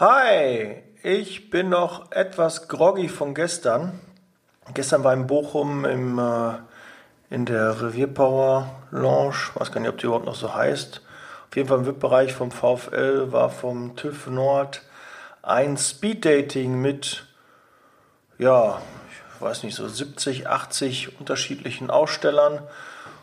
Hi, ich bin noch etwas groggy von gestern. Gestern war in Bochum im, äh, in der Revierpower Lounge, weiß gar nicht, ob die überhaupt noch so heißt. Auf jeden Fall im VIP-Bereich vom VfL war vom TÜV Nord ein Speed-Dating mit, ja, ich weiß nicht, so 70, 80 unterschiedlichen Ausstellern.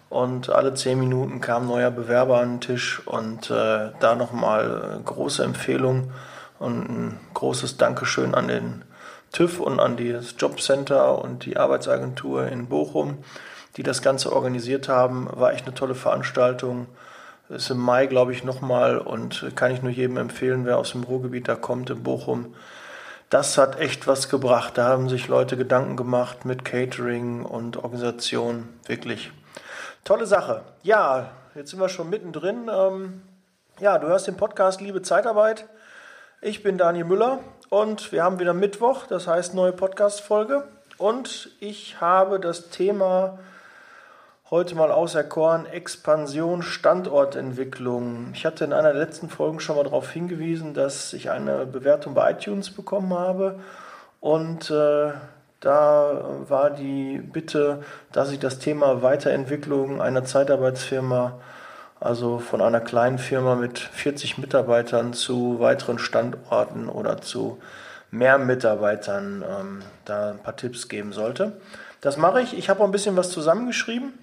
Und alle zehn Minuten kam ein neuer Bewerber an den Tisch und äh, da nochmal große Empfehlung und ein großes Dankeschön an den TÜV und an das Jobcenter und die Arbeitsagentur in Bochum, die das Ganze organisiert haben. War echt eine tolle Veranstaltung. Ist im Mai, glaube ich, nochmal und kann ich nur jedem empfehlen, wer aus dem Ruhrgebiet da kommt, in Bochum. Das hat echt was gebracht. Da haben sich Leute Gedanken gemacht mit Catering und Organisation. Wirklich tolle Sache. Ja, jetzt sind wir schon mittendrin. Ähm, ja, du hörst den Podcast Liebe Zeitarbeit. Ich bin Daniel Müller und wir haben wieder Mittwoch, das heißt neue Podcast-Folge. Und ich habe das Thema heute mal auserkoren: Expansion, Standortentwicklung. Ich hatte in einer der letzten Folgen schon mal darauf hingewiesen, dass ich eine Bewertung bei iTunes bekommen habe. Und äh, da war die Bitte, dass ich das Thema Weiterentwicklung einer Zeitarbeitsfirma also von einer kleinen Firma mit 40 Mitarbeitern zu weiteren Standorten oder zu mehr Mitarbeitern ähm, da ein paar Tipps geben sollte. Das mache ich. Ich habe auch ein bisschen was zusammengeschrieben.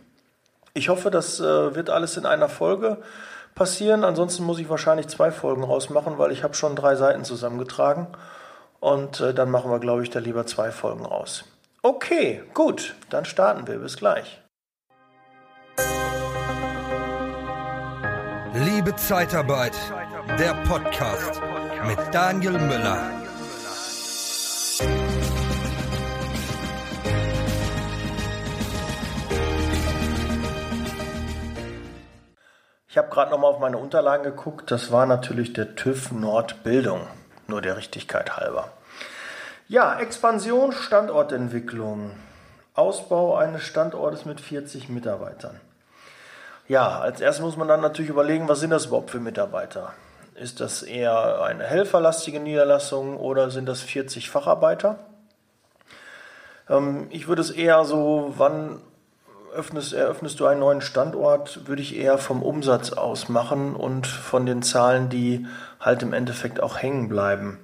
Ich hoffe, das äh, wird alles in einer Folge passieren. Ansonsten muss ich wahrscheinlich zwei Folgen rausmachen, weil ich habe schon drei Seiten zusammengetragen. Und äh, dann machen wir, glaube ich, da lieber zwei Folgen raus. Okay, gut, dann starten wir. Bis gleich. Liebe Zeitarbeit, der Podcast mit Daniel Müller. Ich habe gerade noch mal auf meine Unterlagen geguckt. Das war natürlich der TÜV Nordbildung, nur der Richtigkeit halber. Ja, Expansion, Standortentwicklung, Ausbau eines Standortes mit 40 Mitarbeitern. Ja, als erstes muss man dann natürlich überlegen, was sind das überhaupt für Mitarbeiter? Ist das eher eine helferlastige Niederlassung oder sind das 40 Facharbeiter? Ähm, ich würde es eher so, wann öffnest, eröffnest du einen neuen Standort, würde ich eher vom Umsatz aus machen und von den Zahlen, die halt im Endeffekt auch hängen bleiben.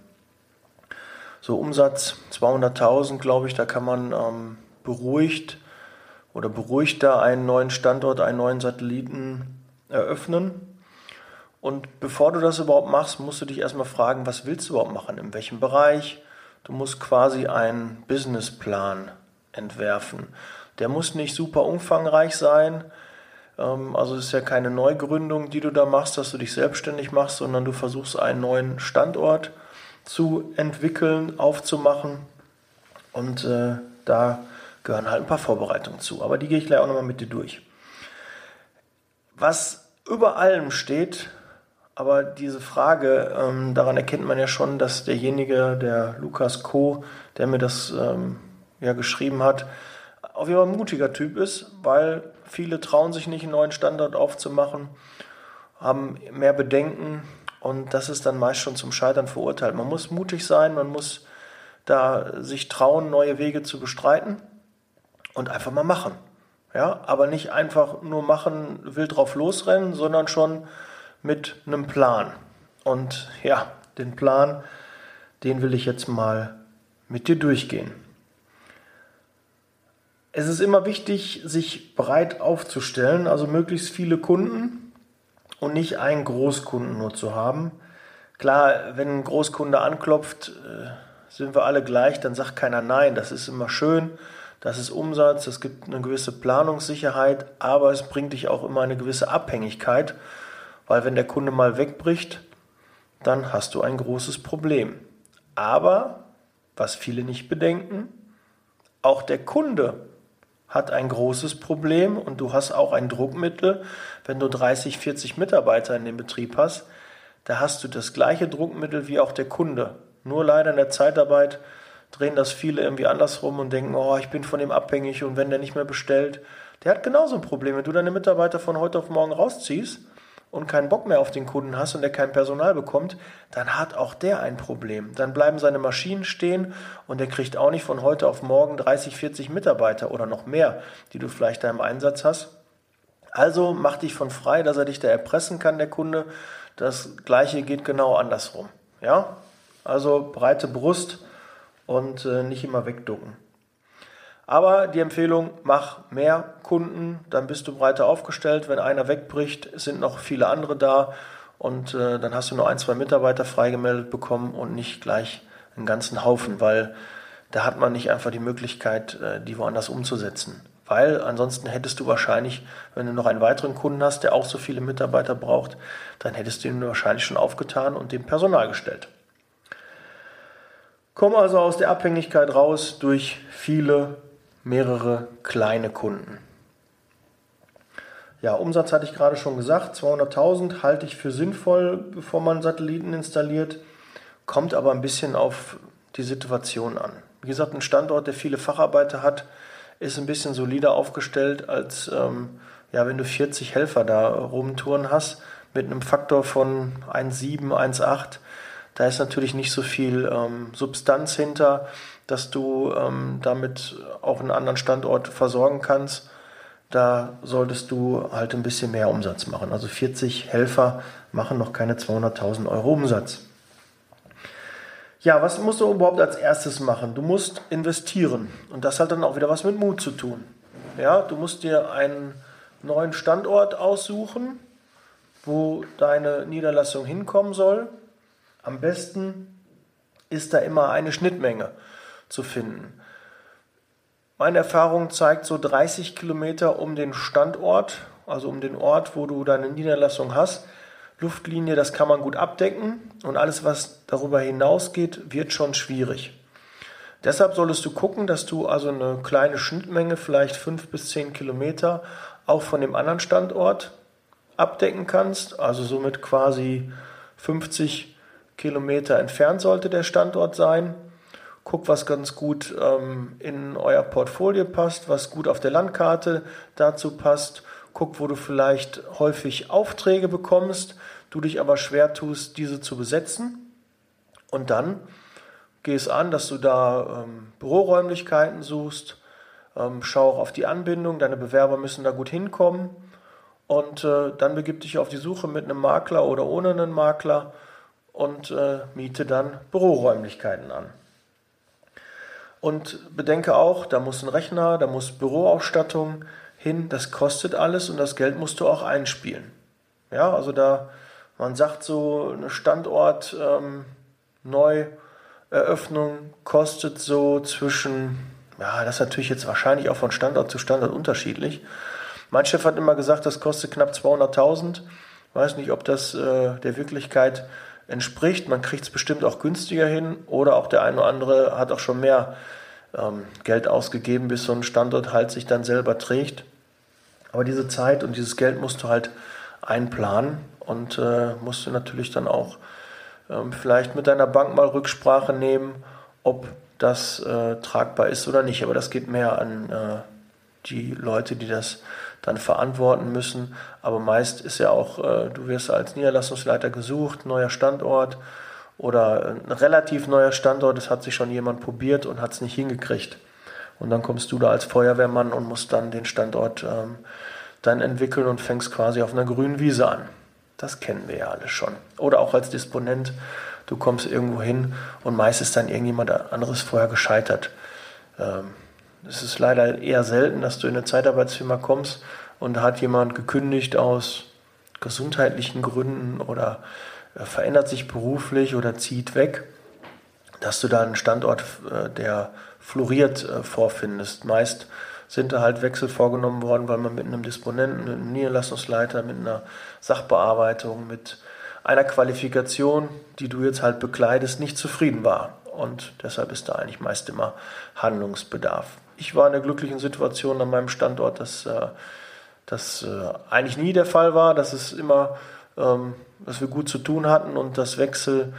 So Umsatz 200.000, glaube ich, da kann man ähm, beruhigt oder beruhigter einen neuen Standort, einen neuen Satelliten eröffnen. Und bevor du das überhaupt machst, musst du dich erstmal fragen, was willst du überhaupt machen, in welchem Bereich. Du musst quasi einen Businessplan entwerfen. Der muss nicht super umfangreich sein. Ähm, also es ist ja keine Neugründung, die du da machst, dass du dich selbstständig machst, sondern du versuchst einen neuen Standort zu entwickeln, aufzumachen. Und äh, da gehören halt ein paar Vorbereitungen zu. Aber die gehe ich gleich auch nochmal mit dir durch. Was über allem steht, aber diese Frage, ähm, daran erkennt man ja schon, dass derjenige, der Lukas Co., der mir das ähm, ja geschrieben hat, auf jeden Fall ein mutiger Typ ist, weil viele trauen sich nicht, einen neuen Standort aufzumachen, haben mehr Bedenken und das ist dann meist schon zum Scheitern verurteilt. Man muss mutig sein, man muss da sich trauen, neue Wege zu bestreiten und einfach mal machen. Ja, aber nicht einfach nur machen, wild drauf losrennen, sondern schon mit einem Plan. Und ja, den Plan, den will ich jetzt mal mit dir durchgehen. Es ist immer wichtig, sich breit aufzustellen, also möglichst viele Kunden und nicht einen Großkunden nur zu haben. Klar, wenn ein Großkunde anklopft, äh, sind wir alle gleich, dann sagt keiner nein, das ist immer schön das ist Umsatz, es gibt eine gewisse Planungssicherheit, aber es bringt dich auch immer eine gewisse Abhängigkeit, weil wenn der Kunde mal wegbricht, dann hast du ein großes Problem. Aber, was viele nicht bedenken, auch der Kunde hat ein großes Problem und du hast auch ein Druckmittel, wenn du 30, 40 Mitarbeiter in dem Betrieb hast, da hast du das gleiche Druckmittel wie auch der Kunde. Nur leider in der Zeitarbeit drehen das viele irgendwie andersrum und denken, oh, ich bin von dem abhängig und wenn der nicht mehr bestellt, der hat genauso ein Problem. Wenn du deine Mitarbeiter von heute auf morgen rausziehst und keinen Bock mehr auf den Kunden hast und der kein Personal bekommt, dann hat auch der ein Problem. Dann bleiben seine Maschinen stehen und der kriegt auch nicht von heute auf morgen 30, 40 Mitarbeiter oder noch mehr, die du vielleicht da im Einsatz hast. Also mach dich von frei, dass er dich da erpressen kann, der Kunde. Das gleiche geht genau andersrum. Ja? Also breite Brust und äh, nicht immer wegducken. Aber die Empfehlung, mach mehr Kunden, dann bist du breiter aufgestellt. Wenn einer wegbricht, sind noch viele andere da und äh, dann hast du nur ein, zwei Mitarbeiter freigemeldet bekommen und nicht gleich einen ganzen Haufen, weil da hat man nicht einfach die Möglichkeit, äh, die woanders umzusetzen. Weil ansonsten hättest du wahrscheinlich, wenn du noch einen weiteren Kunden hast, der auch so viele Mitarbeiter braucht, dann hättest du ihn wahrscheinlich schon aufgetan und dem Personal gestellt. Komm also aus der Abhängigkeit raus durch viele mehrere kleine Kunden. Ja, Umsatz hatte ich gerade schon gesagt, 200.000 halte ich für sinnvoll, bevor man Satelliten installiert, kommt aber ein bisschen auf die Situation an. Wie gesagt, ein Standort, der viele Facharbeiter hat, ist ein bisschen solider aufgestellt, als ähm, ja, wenn du 40 Helfer da rumtouren hast, mit einem Faktor von 1,7, 1,8. Da ist natürlich nicht so viel ähm, Substanz hinter dass du ähm, damit auch einen anderen Standort versorgen kannst. Da solltest du halt ein bisschen mehr Umsatz machen. Also 40 Helfer machen noch keine 200.000 Euro Umsatz. Ja, was musst du überhaupt als erstes machen? Du musst investieren. Und das hat dann auch wieder was mit Mut zu tun. Ja, du musst dir einen neuen Standort aussuchen, wo deine Niederlassung hinkommen soll. Am besten ist da immer eine Schnittmenge zu finden. Meine Erfahrung zeigt so 30 Kilometer um den Standort, also um den Ort, wo du deine Niederlassung hast. Luftlinie, das kann man gut abdecken und alles, was darüber hinausgeht, wird schon schwierig. Deshalb solltest du gucken, dass du also eine kleine Schnittmenge, vielleicht fünf bis zehn Kilometer, auch von dem anderen Standort abdecken kannst. Also somit quasi 50 Kilometer entfernt sollte der Standort sein guckt, was ganz gut ähm, in euer Portfolio passt, was gut auf der Landkarte dazu passt, guckt, wo du vielleicht häufig Aufträge bekommst, du dich aber schwer tust, diese zu besetzen. Und dann geh es an, dass du da ähm, Büroräumlichkeiten suchst, ähm, schau auch auf die Anbindung, deine Bewerber müssen da gut hinkommen. Und äh, dann begib dich auf die Suche mit einem Makler oder ohne einen Makler und äh, miete dann Büroräumlichkeiten an. Und bedenke auch, da muss ein Rechner, da muss Büroausstattung hin, das kostet alles und das Geld musst du auch einspielen. Ja, also da, man sagt so, eine Standort ähm, kostet so zwischen, ja, das ist natürlich jetzt wahrscheinlich auch von Standort zu Standort unterschiedlich. Mein Chef hat immer gesagt, das kostet knapp 200.000. Weiß nicht, ob das äh, der Wirklichkeit entspricht. Man kriegt es bestimmt auch günstiger hin oder auch der eine oder andere hat auch schon mehr ähm, Geld ausgegeben, bis so ein Standort halt sich dann selber trägt. Aber diese Zeit und dieses Geld musst du halt einplanen und äh, musst du natürlich dann auch ähm, vielleicht mit deiner Bank mal Rücksprache nehmen, ob das äh, tragbar ist oder nicht. Aber das geht mehr an äh, die Leute, die das dann verantworten müssen. Aber meist ist ja auch, äh, du wirst als Niederlassungsleiter gesucht, neuer Standort oder ein relativ neuer Standort, es hat sich schon jemand probiert und hat es nicht hingekriegt. Und dann kommst du da als Feuerwehrmann und musst dann den Standort ähm, dann entwickeln und fängst quasi auf einer grünen Wiese an. Das kennen wir ja alle schon. Oder auch als Disponent, du kommst irgendwo hin und meist ist dann irgendjemand anderes vorher gescheitert. Ähm, es ist leider eher selten, dass du in eine Zeitarbeitsfirma kommst und da hat jemand gekündigt aus gesundheitlichen Gründen oder verändert sich beruflich oder zieht weg, dass du da einen Standort, äh, der floriert, äh, vorfindest. Meist sind da halt Wechsel vorgenommen worden, weil man mit einem Disponenten, mit einem Niederlassungsleiter, mit einer Sachbearbeitung, mit einer Qualifikation, die du jetzt halt bekleidest, nicht zufrieden war. Und deshalb ist da eigentlich meist immer Handlungsbedarf ich war in der glücklichen Situation an meinem Standort, dass äh, das äh, eigentlich nie der Fall war, dass es immer, ähm, dass wir gut zu tun hatten und dass Wechsel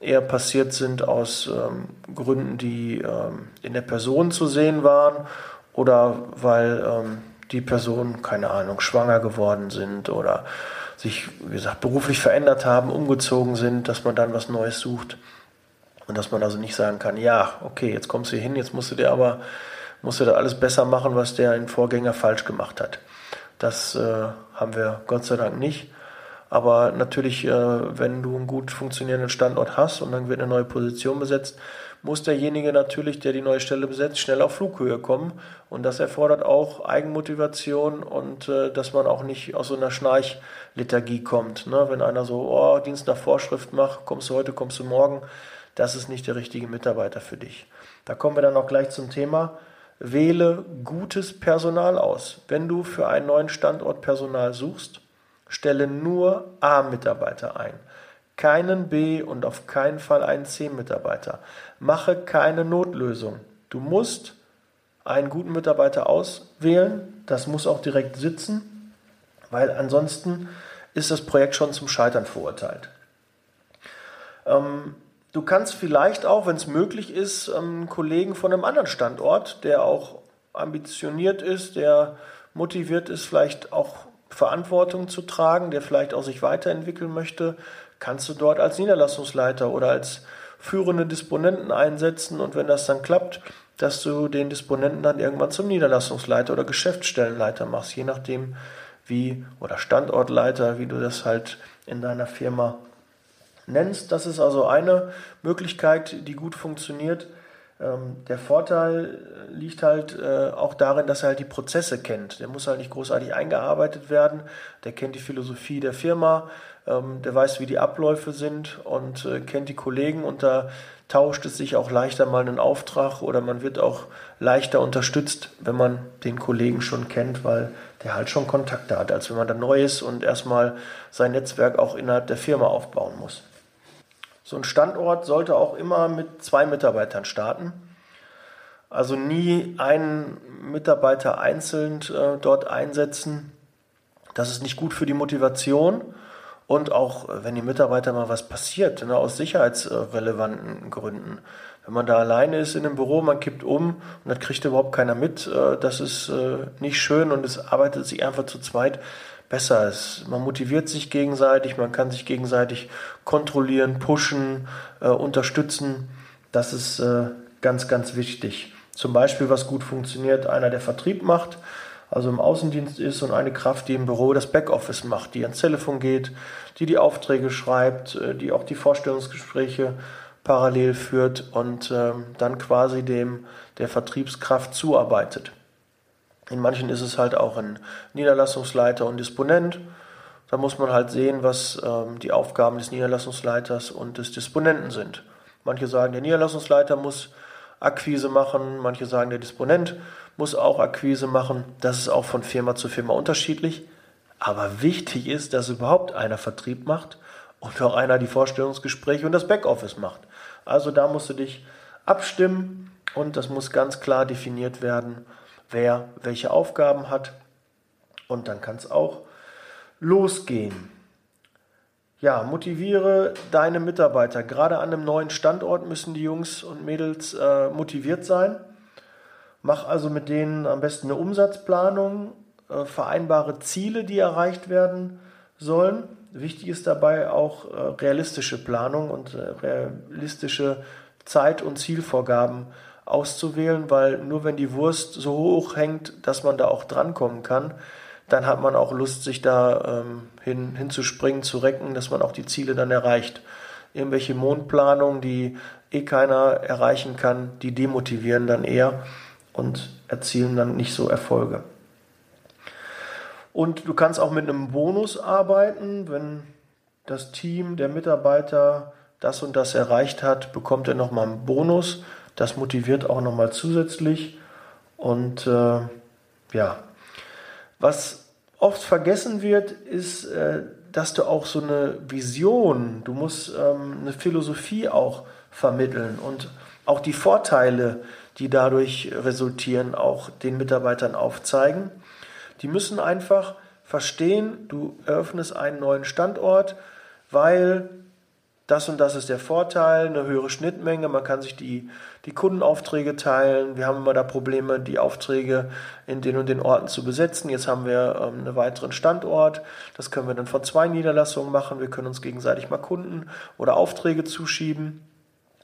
eher passiert sind aus ähm, Gründen, die ähm, in der Person zu sehen waren oder weil die Personen, keine Ahnung, schwanger geworden sind oder sich, wie gesagt, beruflich verändert haben, umgezogen sind, dass man dann was Neues sucht. Und dass man also nicht sagen kann, ja, okay, jetzt kommst du hier hin, jetzt musst du dir aber, musst du da alles besser machen, was der Vorgänger falsch gemacht hat. Das äh, haben wir Gott sei Dank nicht. Aber natürlich, äh, wenn du einen gut funktionierenden Standort hast und dann wird eine neue Position besetzt, muss derjenige natürlich, der die neue Stelle besetzt, schnell auf Flughöhe kommen. Und das erfordert auch Eigenmotivation und äh, dass man auch nicht aus so einer Schnarchliturgie kommt. Ne? Wenn einer so, oh, Dienst nach Vorschrift macht, kommst du heute, kommst du morgen, das ist nicht der richtige Mitarbeiter für dich. Da kommen wir dann auch gleich zum Thema. Wähle gutes Personal aus. Wenn du für einen neuen Standort Personal suchst, stelle nur A-Mitarbeiter ein keinen B und auf keinen Fall einen C-Mitarbeiter. Mache keine Notlösung. Du musst einen guten Mitarbeiter auswählen. Das muss auch direkt sitzen, weil ansonsten ist das Projekt schon zum Scheitern verurteilt. Ähm, du kannst vielleicht auch, wenn es möglich ist, einen Kollegen von einem anderen Standort, der auch ambitioniert ist, der motiviert ist, vielleicht auch Verantwortung zu tragen, der vielleicht auch sich weiterentwickeln möchte, kannst du dort als Niederlassungsleiter oder als führende Disponenten einsetzen und wenn das dann klappt, dass du den Disponenten dann irgendwann zum Niederlassungsleiter oder Geschäftsstellenleiter machst, je nachdem wie oder Standortleiter, wie du das halt in deiner Firma nennst. Das ist also eine Möglichkeit, die gut funktioniert. Ähm, der Vorteil liegt halt äh, auch darin, dass er halt die Prozesse kennt. Der muss halt nicht großartig eingearbeitet werden. Der kennt die Philosophie der Firma, ähm, der weiß, wie die Abläufe sind und äh, kennt die Kollegen und da tauscht es sich auch leichter mal einen Auftrag oder man wird auch leichter unterstützt, wenn man den Kollegen schon kennt, weil der halt schon Kontakte hat, als wenn man da neu ist und erstmal sein Netzwerk auch innerhalb der Firma aufbauen muss. So ein Standort sollte auch immer mit zwei Mitarbeitern starten. Also nie einen Mitarbeiter einzeln äh, dort einsetzen. Das ist nicht gut für die Motivation und auch, äh, wenn die Mitarbeiter mal was passiert, ne, aus sicherheitsrelevanten Gründen. Wenn man da alleine ist in einem Büro, man kippt um und das kriegt überhaupt keiner mit, äh, das ist äh, nicht schön und es arbeitet sich einfach zu zweit besser. Es, man motiviert sich gegenseitig, man kann sich gegenseitig kontrollieren, pushen, unterstützen. Das ist ganz, ganz wichtig. Zum Beispiel, was gut funktioniert, einer, der Vertrieb macht, also im Außendienst ist und eine Kraft, die im Büro das Backoffice macht, die ans Telefon geht, die die Aufträge schreibt, äh, die auch die Vorstellungsgespräche parallel führt und ähm, dann quasi dem der Vertriebskraft zuarbeitet. In manchen ist es halt auch ein Niederlassungsleiter und Disponent. Da muss man halt sehen, was ähm, die Aufgaben des Niederlassungsleiters und des Disponenten sind. Manche sagen, der Niederlassungsleiter muss Akquise machen, manche sagen, der Disponent muss auch Akquise machen. Das ist auch von Firma zu Firma unterschiedlich. Aber wichtig ist, dass überhaupt einer Vertrieb macht und auch einer die Vorstellungsgespräche und das Backoffice macht. Also da musst du dich abstimmen und das muss ganz klar definiert werden, wer welche Aufgaben hat. Und dann kann es auch losgehen. Ja, motiviere deine Mitarbeiter. Gerade an einem neuen Standort müssen die Jungs und Mädels äh, motiviert sein. Mach also mit denen am besten eine Umsatzplanung, äh, vereinbare Ziele, die erreicht werden sollen. Wichtig ist dabei auch äh, realistische Planung und äh, realistische Zeit- und Zielvorgaben auszuwählen, weil nur wenn die Wurst so hoch hängt, dass man da auch drankommen kann, dann hat man auch Lust, sich da ähm, hin, hinzuspringen, zu recken, dass man auch die Ziele dann erreicht. Irgendwelche Mondplanungen, die eh keiner erreichen kann, die demotivieren dann eher und erzielen dann nicht so Erfolge. Und du kannst auch mit einem Bonus arbeiten, wenn das Team, der Mitarbeiter das und das erreicht hat, bekommt er nochmal einen Bonus. Das motiviert auch nochmal zusätzlich. Und äh, ja, was oft vergessen wird, ist, äh, dass du auch so eine Vision, du musst ähm, eine Philosophie auch vermitteln und auch die Vorteile, die dadurch resultieren, auch den Mitarbeitern aufzeigen. Die müssen einfach verstehen, du eröffnest einen neuen Standort, weil das und das ist der Vorteil, eine höhere Schnittmenge, man kann sich die, die Kundenaufträge teilen. Wir haben immer da Probleme, die Aufträge in den und den Orten zu besetzen. Jetzt haben wir ähm, einen weiteren Standort. Das können wir dann von zwei Niederlassungen machen. Wir können uns gegenseitig mal Kunden oder Aufträge zuschieben.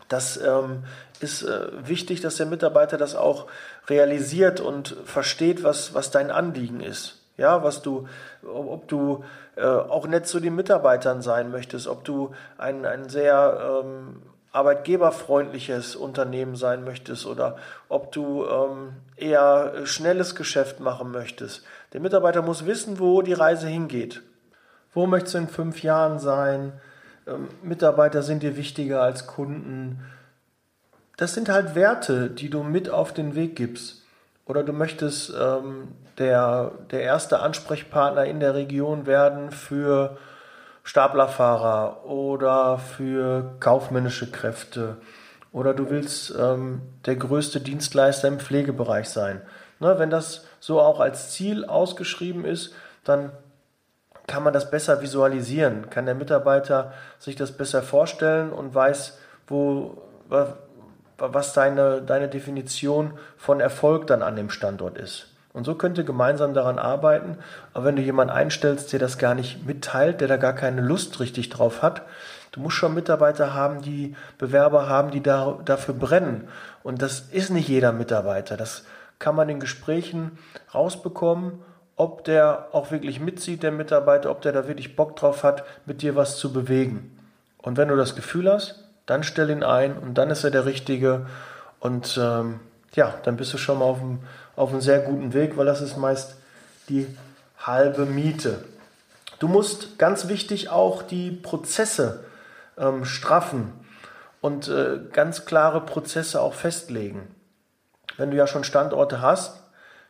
Das ähm, ist äh, wichtig, dass der Mitarbeiter das auch realisiert und versteht, was, was dein Anliegen ist. Ja, was du, ob du äh, auch nett zu den Mitarbeitern sein möchtest, ob du ein, ein sehr ähm, arbeitgeberfreundliches Unternehmen sein möchtest oder ob du ähm, eher schnelles Geschäft machen möchtest. Der Mitarbeiter muss wissen, wo die Reise hingeht. Wo möchtest du in fünf Jahren sein? Ähm, Mitarbeiter sind dir wichtiger als Kunden. Das sind halt Werte, die du mit auf den Weg gibst. Oder du möchtest ähm, der, der erste Ansprechpartner in der Region werden für Staplerfahrer oder für kaufmännische Kräfte. Oder du willst ähm, der größte Dienstleister im Pflegebereich sein. Ne, wenn das so auch als Ziel ausgeschrieben ist, dann kann man das besser visualisieren, kann der Mitarbeiter sich das besser vorstellen und weiß, wo, was deine, deine Definition von Erfolg dann an dem Standort ist. Und so könnt ihr gemeinsam daran arbeiten. Aber wenn du jemanden einstellst, der das gar nicht mitteilt, der da gar keine Lust richtig drauf hat, du musst schon Mitarbeiter haben, die Bewerber haben, die da, dafür brennen. Und das ist nicht jeder Mitarbeiter. Das kann man in Gesprächen rausbekommen ob der auch wirklich mitzieht, der Mitarbeiter, ob der da wirklich Bock drauf hat, mit dir was zu bewegen. Und wenn du das Gefühl hast, dann stell ihn ein und dann ist er der Richtige. Und ähm, ja, dann bist du schon mal auf einem, auf einem sehr guten Weg, weil das ist meist die halbe Miete. Du musst ganz wichtig auch die Prozesse ähm, straffen und äh, ganz klare Prozesse auch festlegen. Wenn du ja schon Standorte hast,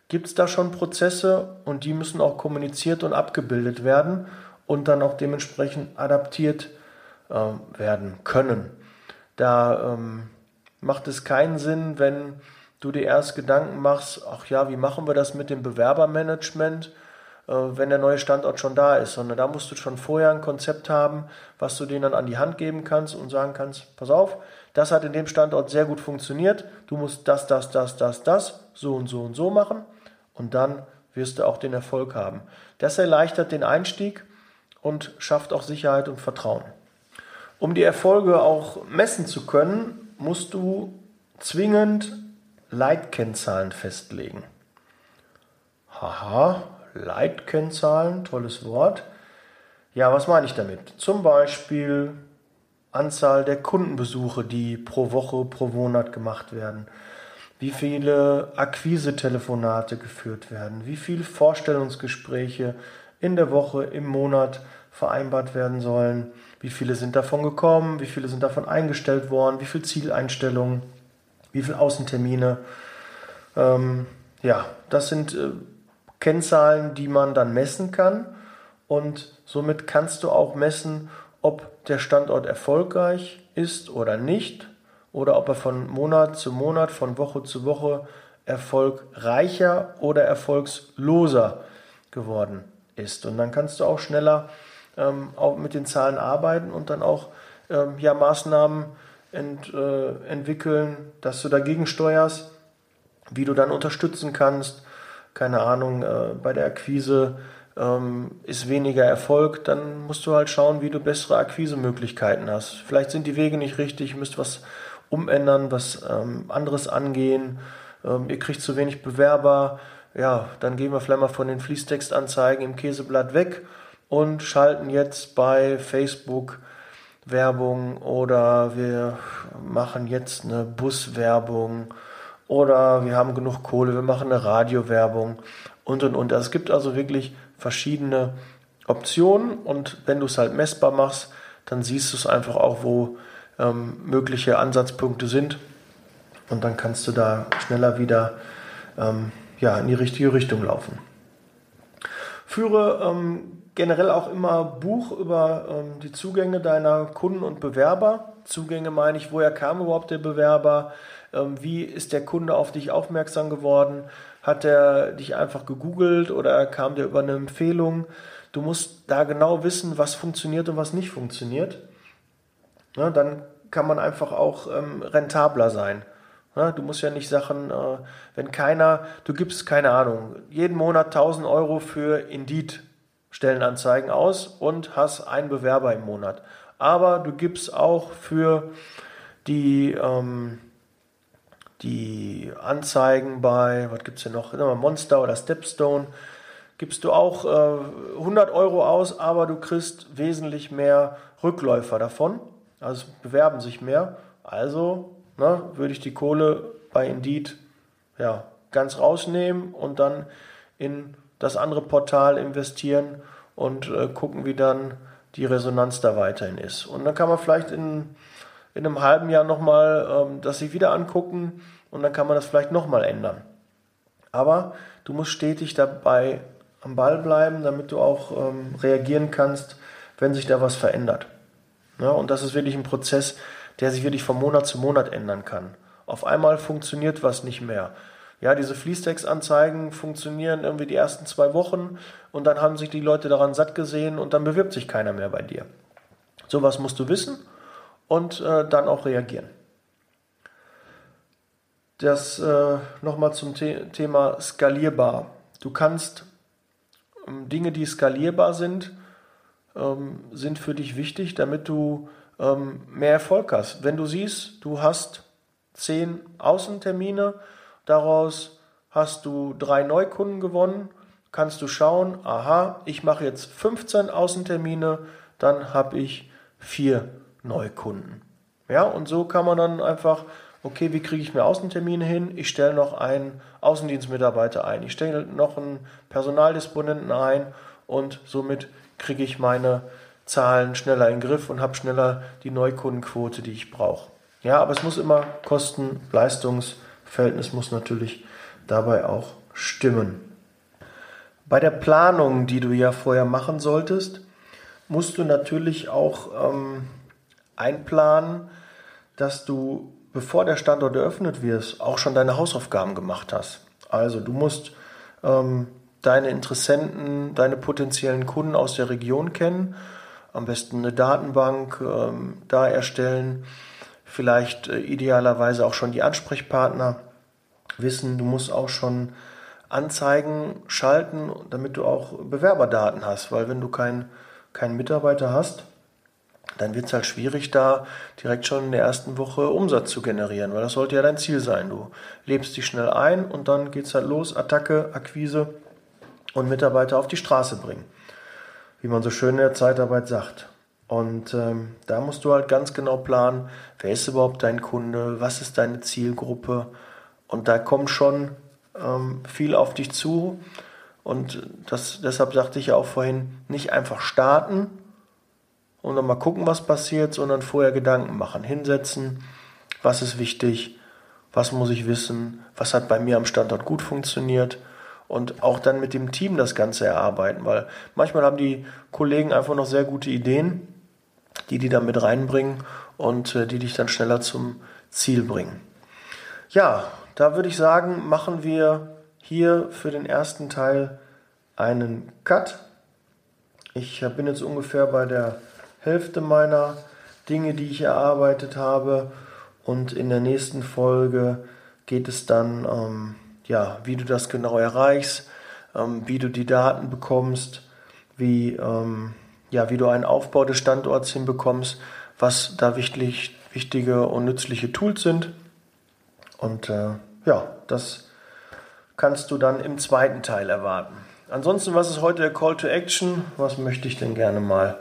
gibt es da schon Prozesse und die müssen auch kommuniziert und abgebildet werden und dann auch dementsprechend adaptiert äh, werden können. Da ähm, macht es keinen Sinn, wenn du dir erst Gedanken machst, ach ja, wie machen wir das mit dem Bewerbermanagement, äh, wenn der neue Standort schon da ist, sondern da musst du schon vorher ein Konzept haben, was du denen dann an die Hand geben kannst und sagen kannst, pass auf, das hat in dem Standort sehr gut funktioniert, du musst das, das, das, das, das, so und so und so machen und dann wirst du auch den Erfolg haben. Das erleichtert den Einstieg und schafft auch Sicherheit und Vertrauen. Um die Erfolge auch messen zu können, musst du zwingend Leitkennzahlen festlegen. Haha, Leitkennzahlen, tolles Wort. Ja, was meine ich damit? Zum Beispiel Anzahl der Kundenbesuche, die pro Woche, pro Monat gemacht werden wie viele Akquise-Telefonate geführt werden, wie viele Vorstellungsgespräche in der Woche, im Monat vereinbart werden sollen, wie viele sind davon gekommen, wie viele sind davon eingestellt worden, wie viele Zieleinstellungen, wie viele Außentermine. Ähm, ja, das sind äh, Kennzahlen, die man dann messen kann und somit kannst du auch messen, ob der Standort erfolgreich ist oder nicht oder ob er von Monat zu Monat, von Woche zu Woche erfolgreicher oder erfolgsloser geworden ist. Und dann kannst du auch schneller ähm, auch mit den Zahlen arbeiten und dann auch ähm, ja, Maßnahmen ent, äh, entwickeln, dass du dagegen steuerst, wie du dann unterstützen kannst. Keine Ahnung, äh, bei der Akquise ähm, ist weniger Erfolg, dann musst du halt schauen, wie du bessere Akquisemöglichkeiten hast. Vielleicht sind die Wege nicht richtig, müsst was umändern, was ähm, anderes angehen. Ähm, ihr kriegt zu wenig Bewerber. Ja, dann gehen wir vielleicht mal von den Fließtextanzeigen im Käseblatt weg und schalten jetzt bei Facebook Werbung oder wir machen jetzt eine Buswerbung oder wir haben genug Kohle, wir machen eine Radiowerbung und und und. Also es gibt also wirklich verschiedene Optionen und wenn du es halt messbar machst, dann siehst du es einfach auch, wo ähm, mögliche Ansatzpunkte sind. Und dann kannst du da schneller wieder ähm, ja, in die richtige Richtung laufen. Führe ähm, generell auch immer Buch über ähm, die Zugänge deiner Kunden und Bewerber. Zugänge meine ich, woher kam überhaupt der Bewerber? Ähm, wie ist der Kunde auf dich aufmerksam geworden? Hat er dich einfach gegoogelt oder kam der über eine Empfehlung? Du musst da genau wissen, was funktioniert und was nicht funktioniert. ne, dann kann man einfach auch ähm, rentabler sein. Ne, du musst ja nicht Sachen, äh, wenn keiner, du gibst keine Ahnung, jeden Monat 1000 Euro für Indeed Stellenanzeigen aus und hast einen Bewerber im Monat. Aber du gibst auch für die, ähm, die Anzeigen bei, was gibt es hier noch, Monster oder Stepstone, gibst du auch äh, 100 Euro aus, aber du kriegst wesentlich mehr Rückläufer davon. Also bewerben sich mehr. Also ne, würde ich die Kohle bei Indeed ja, ganz rausnehmen und dann in das andere Portal investieren und äh, gucken, wie dann die Resonanz da weiterhin ist. Und dann kann man vielleicht in, in einem halben Jahr nochmal ähm, das sich wieder angucken und dann kann man das vielleicht nochmal ändern. Aber du musst stetig dabei am Ball bleiben, damit du auch ähm, reagieren kannst, wenn sich da was verändert. Ja, und das ist wirklich ein Prozess, der sich wirklich von Monat zu Monat ändern kann. Auf einmal funktioniert was nicht mehr. Ja, diese Fließtext-Anzeigen funktionieren irgendwie die ersten zwei Wochen und dann haben sich die Leute daran satt gesehen und dann bewirbt sich keiner mehr bei dir. Sowas musst du wissen und äh, dann auch reagieren. Das äh, nochmal zum The Thema skalierbar. Du kannst ähm, Dinge, die skalierbar sind, ähm, sind für dich wichtig, damit du ähm, mehr Erfolg hast. Wenn du siehst, du hast zehn Außentermine, daraus hast du drei Neukunden gewonnen, kannst du schauen, aha, ich mache jetzt 15 Außentermine, dann habe ich vier Neukunden. Ja, und so kann man dann einfach, okay, wie kriege ich mir Außentermine hin? Ich stelle noch einen Außendienstmitarbeiter ein, ich stelle noch einen Personaldisponenten ein und somit kriege ich meine Zahlen schneller in den Griff und habe schneller die Neukundenquote, die ich brauche. Ja, aber es muss immer Kosten-Leistungs-Verhältnis muss natürlich dabei auch stimmen. Bei der Planung, die du ja vorher machen solltest, musst du natürlich auch ähm, einplanen, dass du, bevor der Standort eröffnet wird, auch schon deine Hausaufgaben gemacht hast. Also du musst ähm, deine Interessenten, deine potenziellen Kunden aus der Region kennen, am besten eine Datenbank ähm, da erstellen, vielleicht äh, idealerweise auch schon die Ansprechpartner wissen. Du musst auch schon Anzeigen schalten, damit du auch Bewerberdaten hast, weil wenn du keinen kein Mitarbeiter hast, dann wird es halt schwierig, da direkt schon in der ersten Woche Umsatz zu generieren, weil das sollte ja dein Ziel sein. Du lebst dich schnell ein und dann geht es halt los, Attacke, Akquise und Mitarbeiter auf die Straße bringen, wie man so schön in der Zeitarbeit sagt. Und ähm, da musst du halt ganz genau planen, wer ist überhaupt dein Kunde, was ist deine Zielgruppe. Und da kommt schon ähm, viel auf dich zu. Und das, deshalb sagte ich ja auch vorhin, nicht einfach starten und dann mal gucken, was passiert, sondern vorher Gedanken machen, hinsetzen, was ist wichtig, was muss ich wissen, was hat bei mir am Standort gut funktioniert? Und auch dann mit dem Team das Ganze erarbeiten, weil manchmal haben die Kollegen einfach noch sehr gute Ideen, die die dann mit reinbringen und äh, die dich dann schneller zum Ziel bringen. Ja, da würde ich sagen, machen wir hier für den ersten Teil einen Cut. Ich bin jetzt ungefähr bei der Hälfte meiner Dinge, die ich erarbeitet habe. Und in der nächsten Folge geht es dann, ähm, ja, wie du das genau erreichst, ähm, wie du die Daten bekommst, wie, ähm, ja, wie du einen Aufbau des Standorts hinbekommst, was da wichtig, wichtige und nützliche Tools sind. Und äh, ja, das kannst du dann im zweiten Teil erwarten. Ansonsten, was ist heute der Call to Action? Was möchte ich denn gerne mal?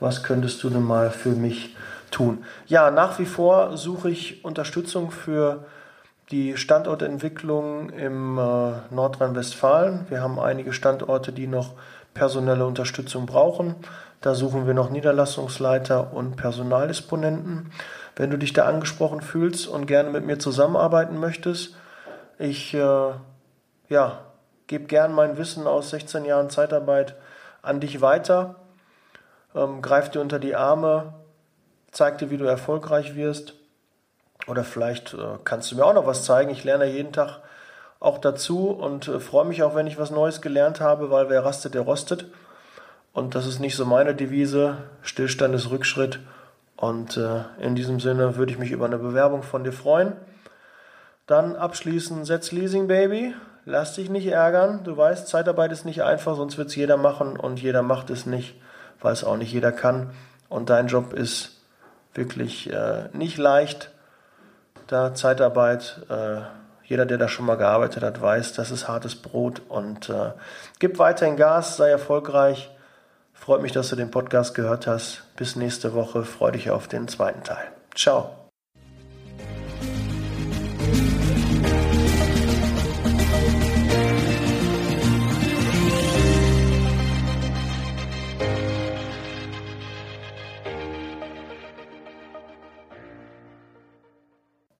Was könntest du denn mal für mich tun? Ja, nach wie vor suche ich Unterstützung für die Standortentwicklung im äh, Nordrhein-Westfalen. Wir haben einige Standorte, die noch personelle Unterstützung brauchen. Da suchen wir noch Niederlassungsleiter und Personaldisponenten. Wenn du dich da angesprochen fühlst und gerne mit mir zusammenarbeiten möchtest, ich äh, ja, gebe gern mein Wissen aus 16 Jahren Zeitarbeit an dich weiter, ähm, greif dir unter die Arme, zeig dir, wie du erfolgreich wirst. Oder vielleicht äh, kannst du mir auch noch was zeigen. Ich lerne jeden Tag auch dazu und äh, freue mich auch, wenn ich was Neues gelernt habe, weil wer rastet, der rostet. Und das ist nicht so meine Devise. Stillstand ist Rückschritt. Und äh, in diesem Sinne würde ich mich über eine Bewerbung von dir freuen. Dann abschließend, setz Leasing Baby. Lass dich nicht ärgern. Du weißt, Zeitarbeit ist nicht einfach, sonst wird es jeder machen und jeder macht es nicht, weil es auch nicht jeder kann. Und dein Job ist wirklich äh, nicht leicht. Da Zeitarbeit, äh, jeder, der da schon mal gearbeitet hat, weiß, das ist hartes Brot und äh, gib weiterhin Gas, sei erfolgreich. Freut mich, dass du den Podcast gehört hast. Bis nächste Woche. Freue dich auf den zweiten Teil. Ciao.